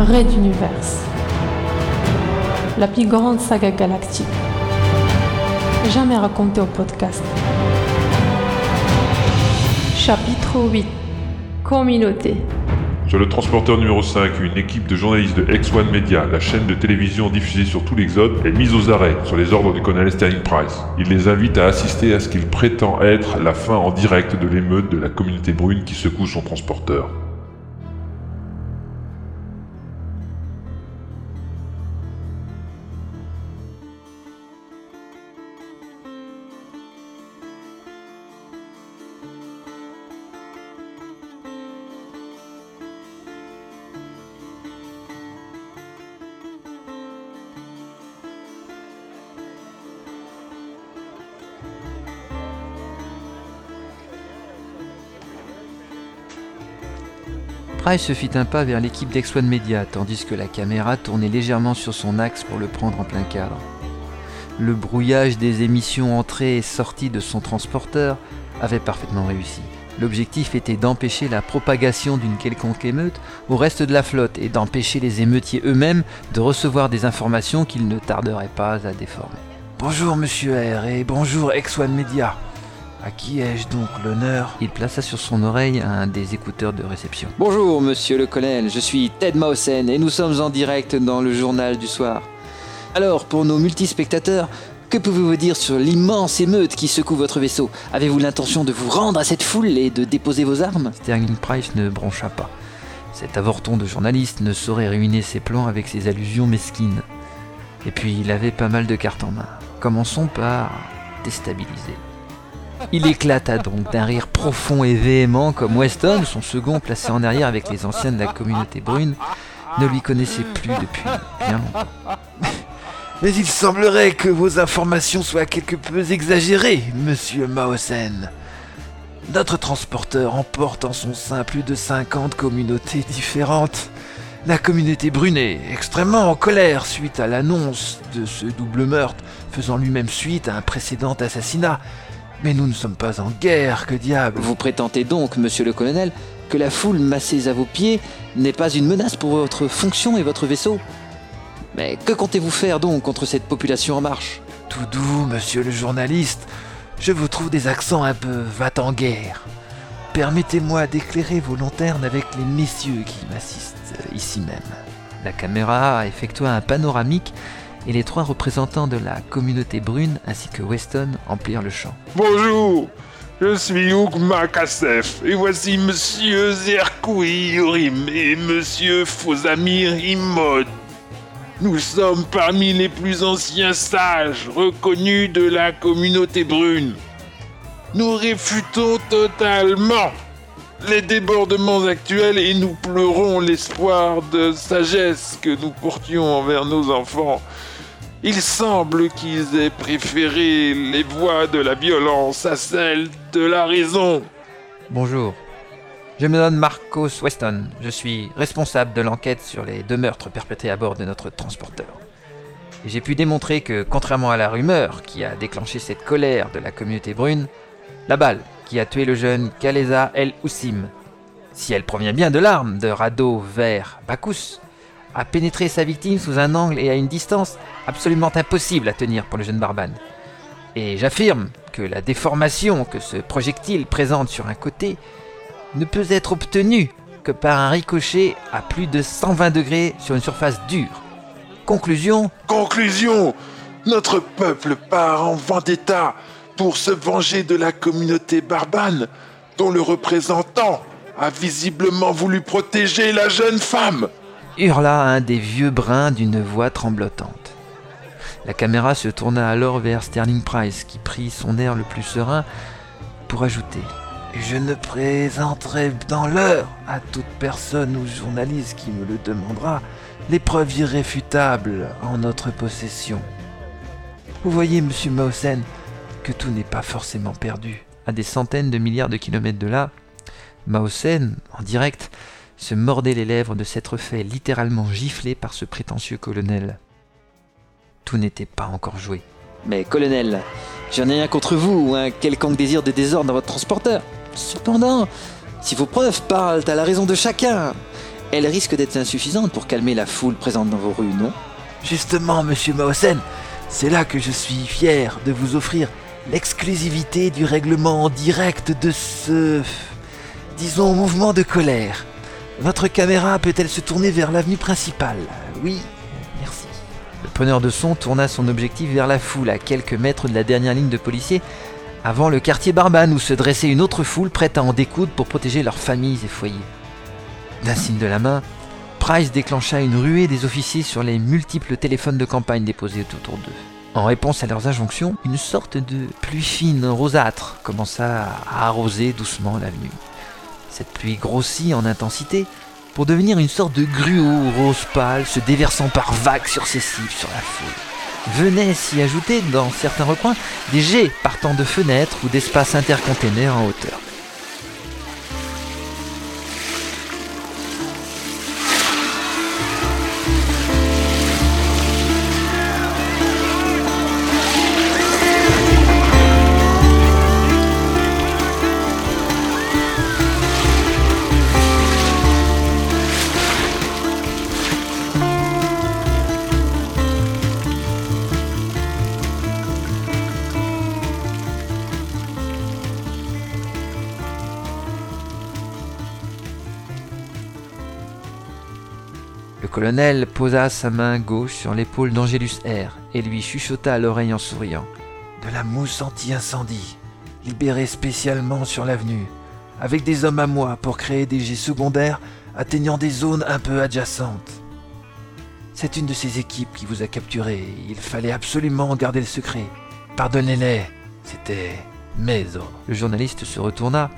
Raid Universe. La plus grande saga galactique. Jamais racontée au podcast. Chapitre 8. Communauté. Sur le transporteur numéro 5, une équipe de journalistes de X1 Media, la chaîne de télévision diffusée sur tout l'Exode, est mise aux arrêts sur les ordres du colonel Sterling Price. Il les invite à assister à ce qu'il prétend être la fin en direct de l'émeute de la communauté brune qui secoue son transporteur. Price se fit un pas vers l'équipe d'X1 Media, tandis que la caméra tournait légèrement sur son axe pour le prendre en plein cadre. Le brouillage des émissions entrées et sorties de son transporteur avait parfaitement réussi. L'objectif était d'empêcher la propagation d'une quelconque émeute au reste de la flotte et d'empêcher les émeutiers eux-mêmes de recevoir des informations qu'ils ne tarderaient pas à déformer. Bonjour Monsieur R et bonjour X1 Media. À qui ai-je donc l'honneur? Il plaça sur son oreille un des écouteurs de réception. Bonjour, monsieur le colonel, je suis Ted Mausen et nous sommes en direct dans le journal du soir. Alors, pour nos multispectateurs, que pouvez-vous dire sur l'immense émeute qui secoue votre vaisseau? Avez-vous l'intention de vous rendre à cette foule et de déposer vos armes? Sterling Price ne broncha pas. Cet avorton de journaliste ne saurait ruiner ses plans avec ses allusions mesquines. Et puis, il avait pas mal de cartes en main. Commençons par déstabiliser. Il éclata donc d'un rire profond et véhément comme Weston, son second placé en arrière avec les anciens de la communauté brune, ne lui connaissait plus depuis bien longtemps. Mais il semblerait que vos informations soient quelque peu exagérées, monsieur Mausen. Notre transporteur emporte en son sein plus de 50 communautés différentes. La communauté brune est extrêmement en colère suite à l'annonce de ce double meurtre, faisant lui-même suite à un précédent assassinat. Mais nous ne sommes pas en guerre, que diable Vous prétendez donc, monsieur le colonel, que la foule massée à vos pieds n'est pas une menace pour votre fonction et votre vaisseau Mais que comptez-vous faire donc contre cette population en marche? Tout doux, monsieur le journaliste. Je vous trouve des accents un peu va-t-en-guerre. Permettez-moi d'éclairer vos lanternes avec les messieurs qui m'assistent ici même. La caméra effectua un panoramique et les trois représentants de la communauté brune ainsi que Weston emplirent le champ. Bonjour, je suis Hugh Makassef et voici Monsieur Zerkoui Yorim et Monsieur Fosamir Imod. Nous sommes parmi les plus anciens sages reconnus de la communauté brune. Nous réfutons totalement les débordements actuels et nous pleurons l'espoir de sagesse que nous portions envers nos enfants. Il semble qu'ils aient préféré les voies de la violence à celles de la raison. Bonjour. Je me nomme Marcos Weston. Je suis responsable de l'enquête sur les deux meurtres perpétrés à bord de notre transporteur. J'ai pu démontrer que, contrairement à la rumeur qui a déclenché cette colère de la communauté brune, la balle qui a tué le jeune Kaleza El Houssim, si elle provient bien de l'arme de Rado vers Bacchus, a pénétré sa victime sous un angle et à une distance absolument impossible à tenir pour le jeune Barbane. Et j'affirme que la déformation que ce projectile présente sur un côté ne peut être obtenue que par un ricochet à plus de 120 degrés sur une surface dure. Conclusion Conclusion Notre peuple part en vendetta pour se venger de la communauté barbane dont le représentant a visiblement voulu protéger la jeune femme hurla un des vieux brins d'une voix tremblotante. La caméra se tourna alors vers Sterling Price, qui prit son air le plus serein pour ajouter Je ne présenterai dans l'heure à toute personne ou journaliste qui me le demandera les preuves irréfutables en notre possession. Vous voyez, monsieur Mausen, que tout n'est pas forcément perdu. À des centaines de milliards de kilomètres de là, Mausen, en direct, se mordait les lèvres de s'être fait littéralement gifler par ce prétentieux colonel. Tout n'était pas encore joué. Mais colonel, j'en ai rien contre vous ou un quelconque désir de désordre dans votre transporteur. Cependant, si vos preuves parlent à la raison de chacun, elle risque d'être insuffisante pour calmer la foule présente dans vos rues, non? Justement, monsieur Maosen, c'est là que je suis fier de vous offrir l'exclusivité du règlement en direct de ce, disons, mouvement de colère. Votre caméra peut-elle se tourner vers l'avenue principale? Oui, merci. Le preneur de son tourna son objectif vers la foule à quelques mètres de la dernière ligne de policiers, avant le quartier Barbane où se dressait une autre foule prête à en découdre pour protéger leurs familles et foyers. D'un signe de la main, Price déclencha une ruée des officiers sur les multiples téléphones de campagne déposés autour d'eux. En réponse à leurs injonctions, une sorte de pluie fine rosâtre commença à arroser doucement l'avenue. Cette pluie grossit en intensité pour devenir une sorte de gruau rose pâle se déversant par vagues successives sur la foule. Venaient s'y ajouter, dans certains recoins, des jets partant de fenêtres ou d'espaces intercontainers en hauteur. Colonel posa sa main gauche sur l'épaule d'Angélus R et lui chuchota à l'oreille en souriant. De la mousse anti-incendie, libérée spécialement sur l'avenue, avec des hommes à moi pour créer des jets secondaires atteignant des zones un peu adjacentes. C'est une de ces équipes qui vous a capturé. Il fallait absolument garder le secret. Pardonnez-les, c'était mes ordres. Le journaliste se retourna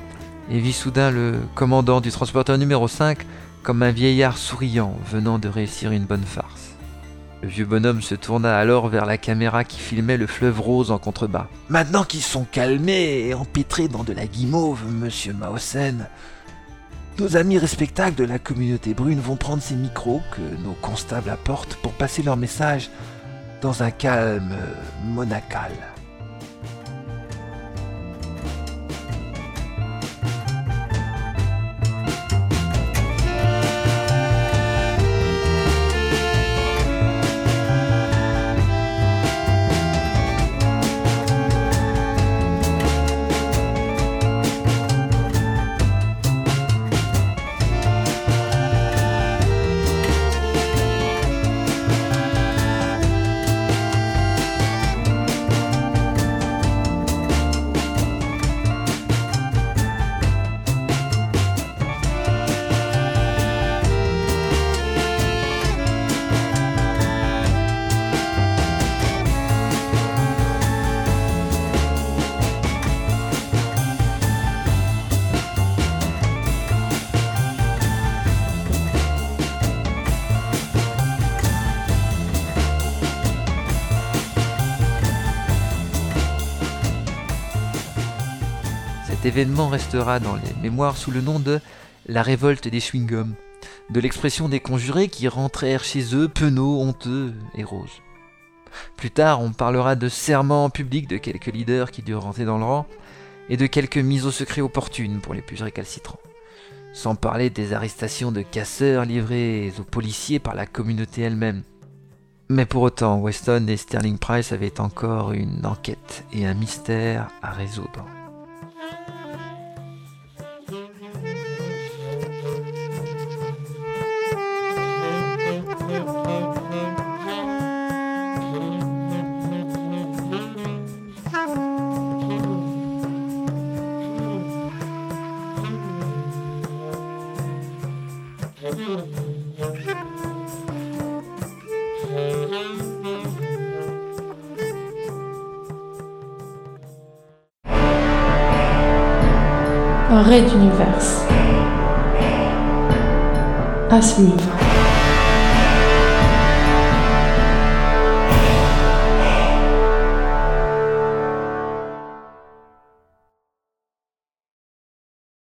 et vit soudain le commandant du transporteur numéro 5 comme un vieillard souriant venant de réussir une bonne farce. Le vieux bonhomme se tourna alors vers la caméra qui filmait le fleuve rose en contrebas. Maintenant qu'ils sont calmés et empêtrés dans de la guimauve, monsieur Maosen, nos amis respectables de la communauté brune vont prendre ces micros que nos constables apportent pour passer leur message dans un calme monacal. Cet événement restera dans les mémoires sous le nom de la révolte des chewing-gums, de l'expression des conjurés qui rentrèrent chez eux penauds, honteux et roses. Plus tard, on parlera de serments publics de quelques leaders qui durent rentrer dans le rang, et de quelques mises au secret opportunes pour les plus récalcitrants. Sans parler des arrestations de casseurs livrés aux policiers par la communauté elle-même. Mais pour autant, Weston et Sterling Price avaient encore une enquête et un mystère à résoudre. Raid d'univers. À suivre.